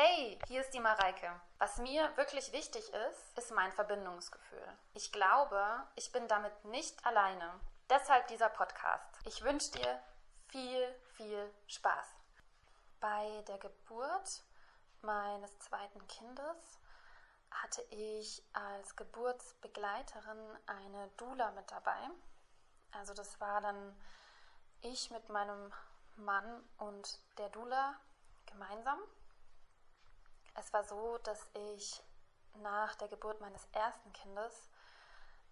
Hey, hier ist die Mareike. Was mir wirklich wichtig ist, ist mein Verbindungsgefühl. Ich glaube, ich bin damit nicht alleine. Deshalb dieser Podcast. Ich wünsche dir viel, viel Spaß. Bei der Geburt meines zweiten Kindes hatte ich als Geburtsbegleiterin eine Dula mit dabei. Also das war dann ich mit meinem Mann und der Dula gemeinsam. Es war so, dass ich nach der Geburt meines ersten Kindes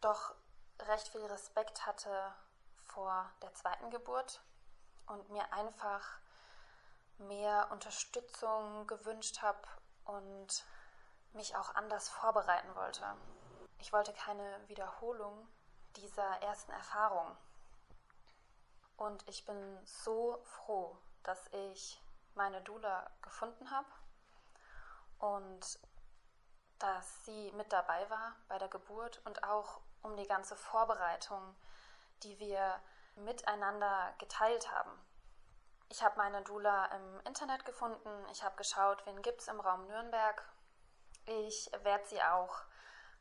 doch recht viel Respekt hatte vor der zweiten Geburt und mir einfach mehr Unterstützung gewünscht habe und mich auch anders vorbereiten wollte. Ich wollte keine Wiederholung dieser ersten Erfahrung. Und ich bin so froh, dass ich meine Dula gefunden habe und dass sie mit dabei war bei der Geburt und auch um die ganze Vorbereitung, die wir miteinander geteilt haben. Ich habe meine Dula im Internet gefunden, ich habe geschaut, wen gibt es im Raum Nürnberg. Ich werde sie auch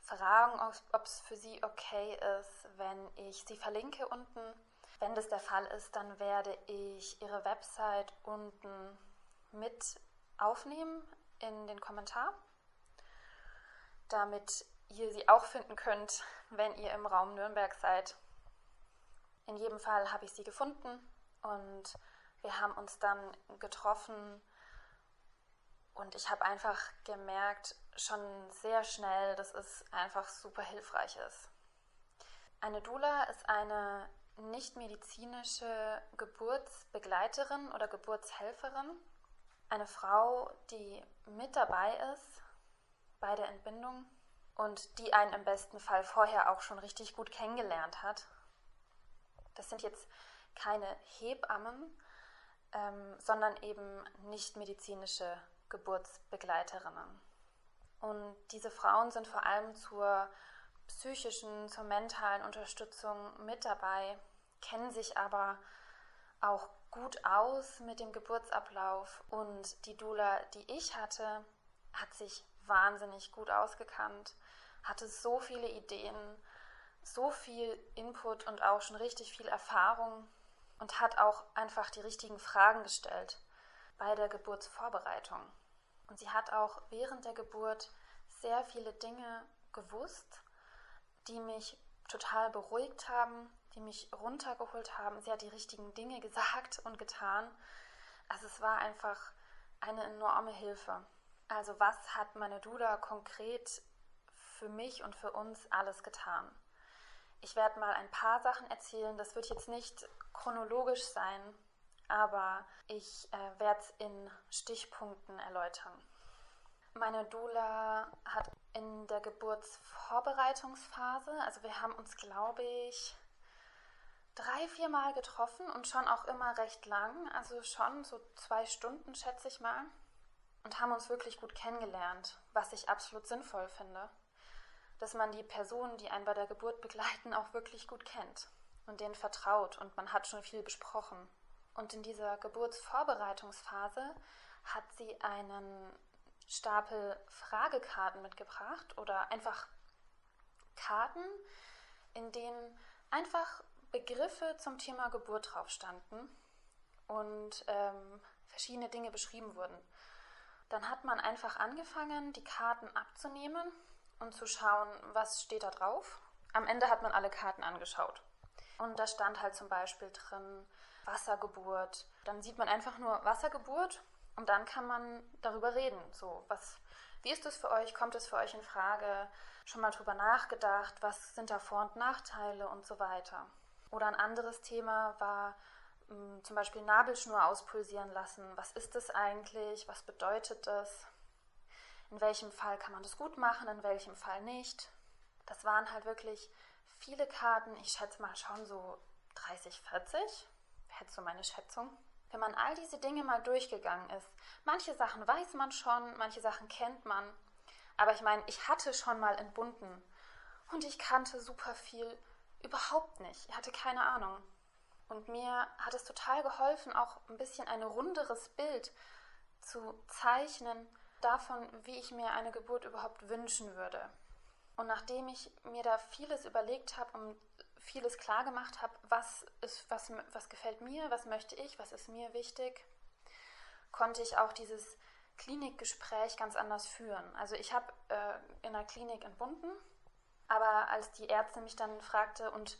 fragen, ob es für sie okay ist, wenn ich sie verlinke unten. Wenn das der Fall ist, dann werde ich ihre Website unten mit aufnehmen in den Kommentar, damit ihr sie auch finden könnt, wenn ihr im Raum Nürnberg seid. In jedem Fall habe ich sie gefunden und wir haben uns dann getroffen und ich habe einfach gemerkt, schon sehr schnell, dass es einfach super hilfreich ist. Eine Doula ist eine nicht medizinische Geburtsbegleiterin oder Geburtshelferin eine Frau, die mit dabei ist bei der Entbindung und die einen im besten Fall vorher auch schon richtig gut kennengelernt hat. Das sind jetzt keine Hebammen, ähm, sondern eben nicht medizinische Geburtsbegleiterinnen. Und diese Frauen sind vor allem zur psychischen, zur mentalen Unterstützung mit dabei, kennen sich aber auch gut aus mit dem Geburtsablauf und die Dula, die ich hatte, hat sich wahnsinnig gut ausgekannt, hatte so viele Ideen, so viel Input und auch schon richtig viel Erfahrung und hat auch einfach die richtigen Fragen gestellt bei der Geburtsvorbereitung. Und sie hat auch während der Geburt sehr viele Dinge gewusst, die mich total beruhigt haben, die mich runtergeholt haben. Sie hat die richtigen Dinge gesagt und getan. Also es war einfach eine enorme Hilfe. Also was hat meine Dula konkret für mich und für uns alles getan? Ich werde mal ein paar Sachen erzählen. Das wird jetzt nicht chronologisch sein, aber ich äh, werde es in Stichpunkten erläutern. Meine Dula hat in der Geburtsvorbereitungsphase, also wir haben uns, glaube ich, drei, vier Mal getroffen und schon auch immer recht lang, also schon so zwei Stunden, schätze ich mal, und haben uns wirklich gut kennengelernt, was ich absolut sinnvoll finde. Dass man die Personen, die einen bei der Geburt begleiten, auch wirklich gut kennt und denen vertraut und man hat schon viel besprochen. Und in dieser Geburtsvorbereitungsphase hat sie einen Stapel Fragekarten mitgebracht oder einfach Karten, in denen einfach Begriffe zum Thema Geburt drauf standen und ähm, verschiedene Dinge beschrieben wurden. Dann hat man einfach angefangen, die Karten abzunehmen und zu schauen, was steht da drauf. Am Ende hat man alle Karten angeschaut. Und da stand halt zum Beispiel drin Wassergeburt. Dann sieht man einfach nur Wassergeburt und dann kann man darüber reden. So, was, wie ist das für euch? Kommt es für euch in Frage? Schon mal drüber nachgedacht? Was sind da Vor- und Nachteile und so weiter? Oder ein anderes Thema war mh, hm, zum Beispiel Nabelschnur auspulsieren lassen. Was ist das eigentlich? Was bedeutet das? In welchem Fall kann man das gut machen, in welchem Fall nicht? Das waren halt wirklich viele Karten. Ich schätze mal schon so 30, 40. Hätte so meine Schätzung. Wenn man all diese Dinge mal durchgegangen ist, manche Sachen weiß man schon, manche Sachen kennt man. Aber ich meine, ich hatte schon mal entbunden und ich kannte super viel Überhaupt nicht. Ich hatte keine Ahnung. Und mir hat es total geholfen, auch ein bisschen ein runderes Bild zu zeichnen, davon, wie ich mir eine Geburt überhaupt wünschen würde. Und nachdem ich mir da vieles überlegt habe und vieles klar gemacht habe, was, was, was gefällt mir, was möchte ich, was ist mir wichtig, konnte ich auch dieses Klinikgespräch ganz anders führen. Also ich habe äh, in der Klinik entbunden, aber als die Ärztin mich dann fragte, und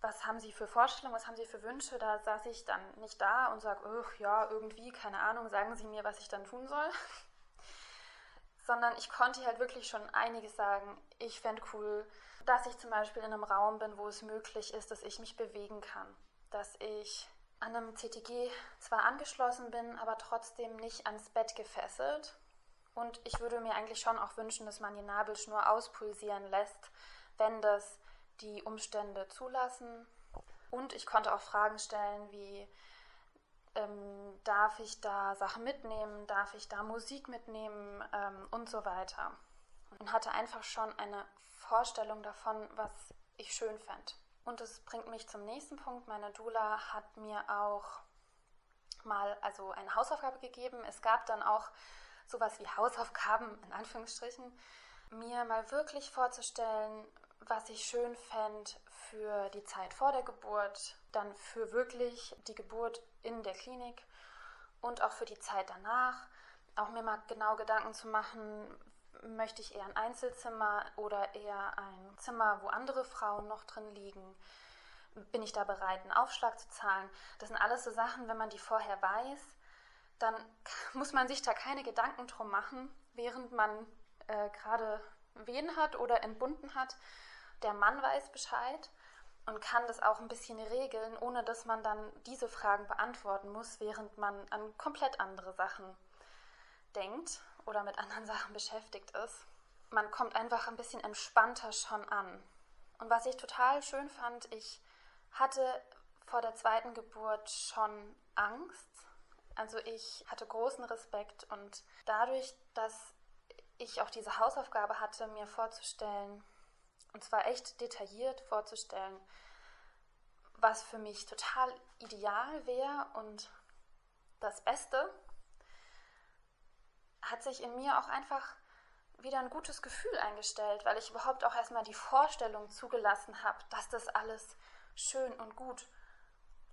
was haben Sie für Vorstellungen, was haben Sie für Wünsche, da saß ich dann nicht da und sage, ja, irgendwie, keine Ahnung, sagen Sie mir, was ich dann tun soll. Sondern ich konnte halt wirklich schon einiges sagen. Ich fände cool, dass ich zum Beispiel in einem Raum bin, wo es möglich ist, dass ich mich bewegen kann. Dass ich an einem CTG zwar angeschlossen bin, aber trotzdem nicht ans Bett gefesselt. Und ich würde mir eigentlich schon auch wünschen, dass man die Nabelschnur auspulsieren lässt, wenn das die Umstände zulassen. Und ich konnte auch Fragen stellen wie, ähm, darf ich da Sachen mitnehmen, darf ich da Musik mitnehmen ähm, und so weiter. Und hatte einfach schon eine Vorstellung davon, was ich schön fände. Und das bringt mich zum nächsten Punkt. Meine Dula hat mir auch mal also eine Hausaufgabe gegeben. Es gab dann auch sowas wie Hausaufgaben in Anführungsstrichen, mir mal wirklich vorzustellen, was ich schön fände für die Zeit vor der Geburt, dann für wirklich die Geburt in der Klinik und auch für die Zeit danach. Auch mir mal genau Gedanken zu machen, möchte ich eher ein Einzelzimmer oder eher ein Zimmer, wo andere Frauen noch drin liegen? Bin ich da bereit, einen Aufschlag zu zahlen? Das sind alles so Sachen, wenn man die vorher weiß, dann muss man sich da keine Gedanken drum machen, während man äh, gerade Wehen hat oder entbunden hat. Der Mann weiß Bescheid und kann das auch ein bisschen regeln, ohne dass man dann diese Fragen beantworten muss, während man an komplett andere Sachen denkt oder mit anderen Sachen beschäftigt ist. Man kommt einfach ein bisschen entspannter schon an. Und was ich total schön fand, ich hatte vor der zweiten Geburt schon Angst. Also ich hatte großen Respekt und dadurch, dass ich auch diese Hausaufgabe hatte, mir vorzustellen, und zwar echt detailliert vorzustellen, was für mich total ideal wäre und das Beste, hat sich in mir auch einfach wieder ein gutes Gefühl eingestellt, weil ich überhaupt auch erstmal die Vorstellung zugelassen habe, dass das alles schön und gut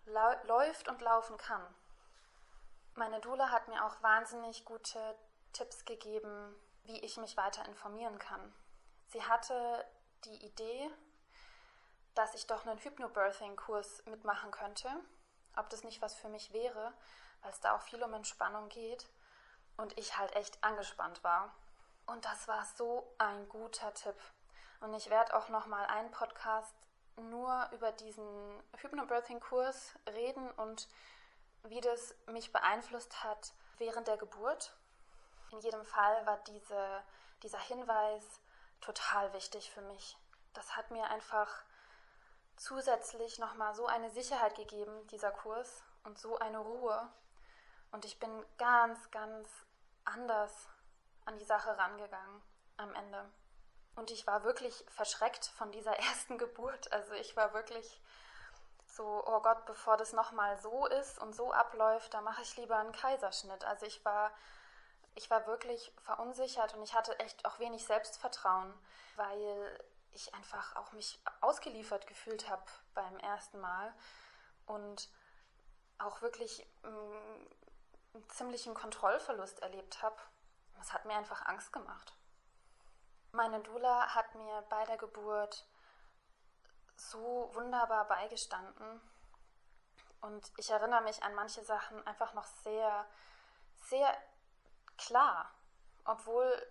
läuft und laufen kann. Meine Dula hat mir auch wahnsinnig gute Tipps gegeben, wie ich mich weiter informieren kann. Sie hatte die Idee, dass ich doch einen Hypnobirthing-Kurs mitmachen könnte, ob das nicht was für mich wäre, weil es da auch viel um Entspannung geht und ich halt echt angespannt war. Und das war so ein guter Tipp. Und ich werde auch noch mal einen Podcast nur über diesen Hypnobirthing-Kurs reden und wie das mich beeinflusst hat während der Geburt. In jedem Fall war diese, dieser Hinweis total wichtig für mich. Das hat mir einfach zusätzlich nochmal so eine Sicherheit gegeben, dieser Kurs, und so eine Ruhe. Und ich bin ganz, ganz anders an die Sache rangegangen am Ende. Und ich war wirklich verschreckt von dieser ersten Geburt. Also ich war wirklich so, oh Gott, bevor das nochmal so ist und so abläuft, da mache ich lieber einen Kaiserschnitt. Also ich war, ich war wirklich verunsichert und ich hatte echt auch wenig Selbstvertrauen, weil ich einfach auch mich ausgeliefert gefühlt habe beim ersten Mal und auch wirklich mm, einen ziemlichen Kontrollverlust erlebt habe. Das hat mir einfach Angst gemacht. Meine Dula hat mir bei der Geburt so wunderbar beigestanden. Und ich erinnere mich an manche Sachen einfach noch sehr, sehr klar, obwohl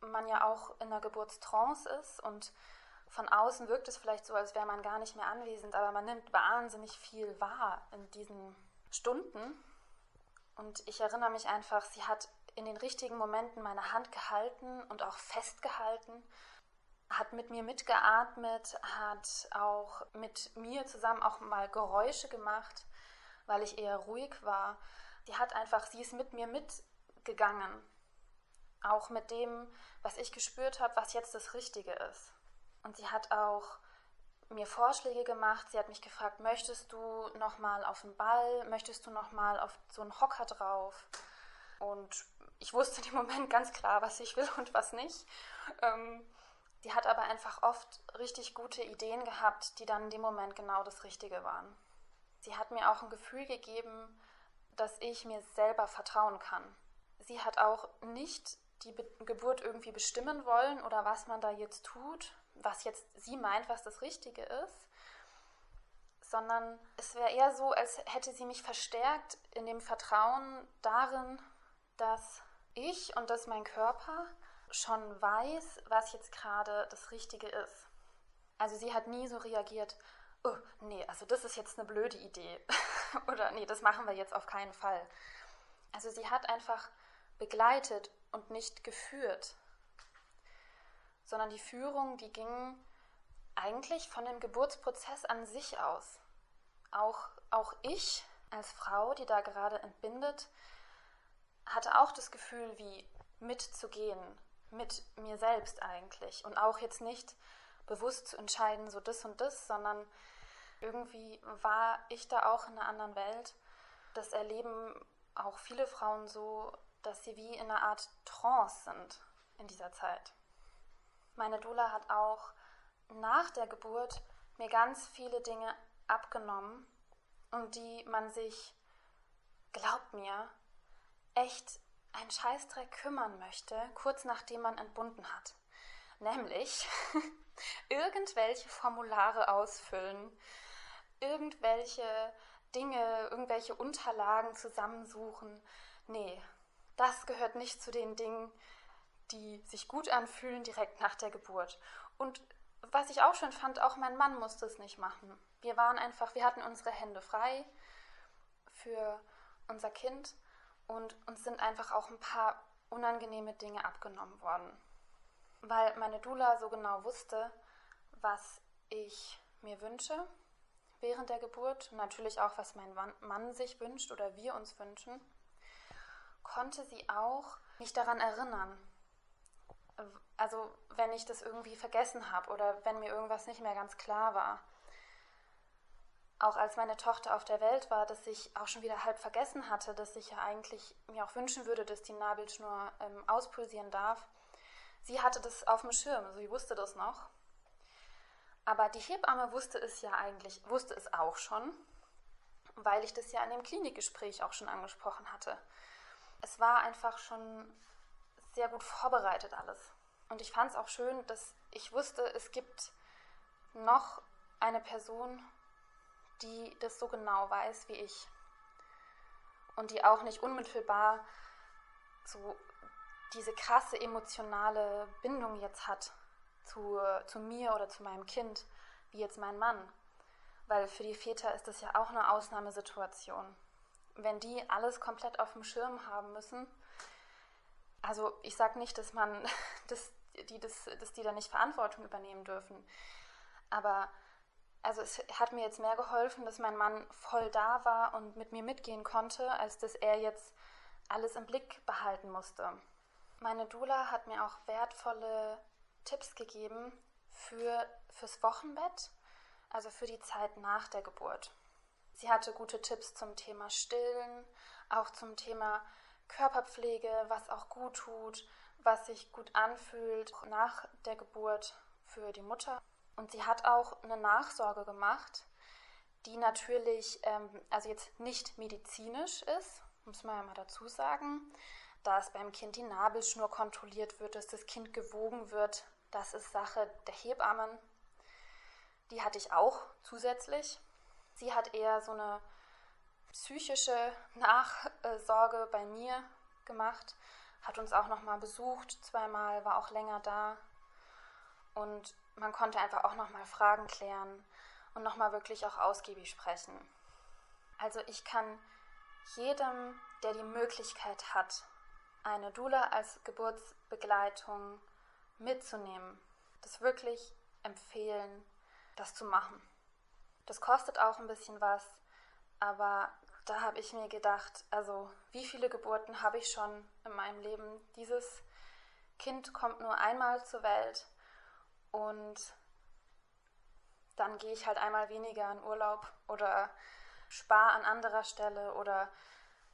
man ja auch in der Geburtstrance ist und von außen wirkt es vielleicht so, als wäre man gar nicht mehr anwesend, aber man nimmt wahnsinnig viel wahr in diesen Stunden. Und ich erinnere mich einfach, sie hat in den richtigen Momenten meine Hand gehalten und auch festgehalten, hat mit mir mitgeatmet, hat auch mit mir zusammen auch mal Geräusche gemacht, weil ich eher ruhig war. Die hat einfach, sie ist mit mir mitgegangen. Auch mit dem, was ich gespürt habe, was jetzt das Richtige ist. Und sie hat auch mir Vorschläge gemacht. Sie hat mich gefragt, möchtest du noch mal auf den Ball? Möchtest du noch mal auf so einen Hocker drauf? Und ich wusste in dem Moment ganz klar, was ich will und was nicht. Ähm, die hat aber einfach oft richtig gute Ideen gehabt, die dann in dem Moment genau das Richtige waren. Sie hat mir auch ein Gefühl gegeben, dass ich mir selber vertrauen kann. Sie hat auch nicht die Be Geburt irgendwie bestimmen wollen oder was man da jetzt tut, was jetzt sie meint, was das Richtige ist, sondern es wäre eher so, als hätte sie mich verstärkt in dem Vertrauen darin, dass ich und dass mein Körper schon weiß, was jetzt gerade das Richtige ist. Also sie hat nie so reagiert, oh, nee, also das ist jetzt eine blöde Idee oder nee, das machen wir jetzt auf keinen Fall. Also sie hat einfach begleitet und nicht geführt, sondern die Führung, die ging eigentlich von dem Geburtsprozess an sich aus. Auch, auch ich als Frau, die da gerade entbindet, hatte auch das Gefühl, wie mitzugehen, mit mir selbst eigentlich. Und auch jetzt nicht bewusst zu entscheiden, so das und das, sondern irgendwie war ich da auch in einer anderen Welt. Das erleben auch viele Frauen so, dass sie wie in einer Art Trance sind in dieser Zeit. Meine Dula hat auch nach der Geburt mir ganz viele Dinge abgenommen, um die man sich, glaubt mir, echt einen Scheißdreck kümmern möchte, kurz nachdem man entbunden hat. Nämlich irgendwelche Formulare ausfüllen, irgendwelche Dinge, irgendwelche Unterlagen zusammensuchen. Nee, das gehört nicht zu den Dingen, die sich gut anfühlen direkt nach der Geburt. Und was ich auch schon fand, auch mein Mann musste es nicht machen. Wir waren einfach, wir hatten unsere Hände frei für unser Kind und uns sind einfach auch ein paar unangenehme Dinge abgenommen worden. Weil meine Dula so genau wusste, was ich mir wünsche während der Geburt natürlich auch, was mein Mann sich wünscht oder wir uns wünschen, konnte sie auch mich daran erinnern. Also wenn ich das irgendwie vergessen habe oder wenn mir irgendwas nicht mehr ganz klar war auch als meine Tochter auf der Welt war, dass ich auch schon wieder halb vergessen hatte, dass ich ja eigentlich mir auch wünschen würde, dass die Nabelschnur ähm, auspulsieren darf. Sie hatte das auf dem Schirm, sie wusste das noch. Aber die Hebamme wusste es ja eigentlich, wusste es auch schon, weil ich das ja in dem Klinikgespräch auch schon angesprochen hatte. Es war einfach schon sehr gut vorbereitet alles. Und ich fand es auch schön, dass ich wusste, es gibt noch eine Person, die das so genau weiß wie ich und die auch nicht unmittelbar so diese krasse emotionale Bindung jetzt hat zu, zu mir oder zu meinem Kind, wie jetzt mein Mann. Weil für die Väter ist das ja auch eine Ausnahmesituation. Wenn die alles komplett auf dem Schirm haben müssen, also ich sage nicht, dass man, dass die, das, dass die da nicht Verantwortung übernehmen dürfen, aber also es hat mir jetzt mehr geholfen, dass mein Mann voll da war und mit mir mitgehen konnte, als dass er jetzt alles im Blick behalten musste. Meine Dula hat mir auch wertvolle Tipps gegeben für, fürs Wochenbett, also für die Zeit nach der Geburt. Sie hatte gute Tipps zum Thema Stillen, auch zum Thema Körperpflege, was auch gut tut, was sich gut anfühlt nach der Geburt für die Mutter. Und sie hat auch eine Nachsorge gemacht, die natürlich, ähm, also jetzt nicht medizinisch ist, muss man ja mal dazu sagen, dass beim Kind die Nabelschnur kontrolliert wird, dass das Kind gewogen wird. Das ist Sache der Hebammen. Die hatte ich auch zusätzlich. Sie hat eher so eine psychische Nachsorge bei mir gemacht, hat uns auch noch mal besucht, zweimal, war auch länger da. Und man konnte einfach auch nochmal Fragen klären und nochmal wirklich auch ausgiebig sprechen. Also ich kann jedem, der die Möglichkeit hat, eine Dula als Geburtsbegleitung mitzunehmen, das wirklich empfehlen, das zu machen. Das kostet auch ein bisschen was, aber da habe ich mir gedacht, also wie viele Geburten habe ich schon in meinem Leben? Dieses Kind kommt nur einmal zur Welt und dann gehe ich halt einmal weniger in Urlaub oder spare an anderer Stelle oder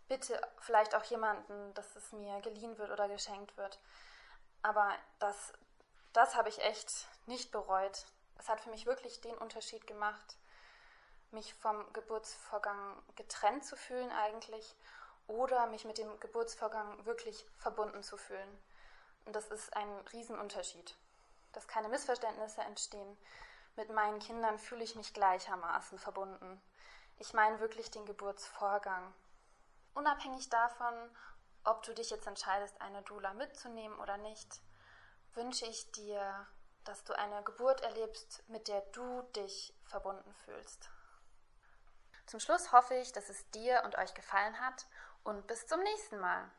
bitte vielleicht auch jemanden, dass es mir geliehen wird oder geschenkt wird. Aber das, das habe ich echt nicht bereut. Es hat für mich wirklich den Unterschied gemacht, mich vom Geburtsvorgang getrennt zu fühlen eigentlich oder mich mit dem Geburtsvorgang wirklich verbunden zu fühlen. Und das ist ein Riesenunterschied. Dass keine Missverständnisse entstehen. Mit meinen Kindern fühle ich mich gleichermaßen verbunden. Ich meine wirklich den Geburtsvorgang. Unabhängig davon, ob du dich jetzt entscheidest, eine Dula mitzunehmen oder nicht, wünsche ich dir, dass du eine Geburt erlebst, mit der du dich verbunden fühlst. Zum Schluss hoffe ich, dass es dir und euch gefallen hat und bis zum nächsten Mal.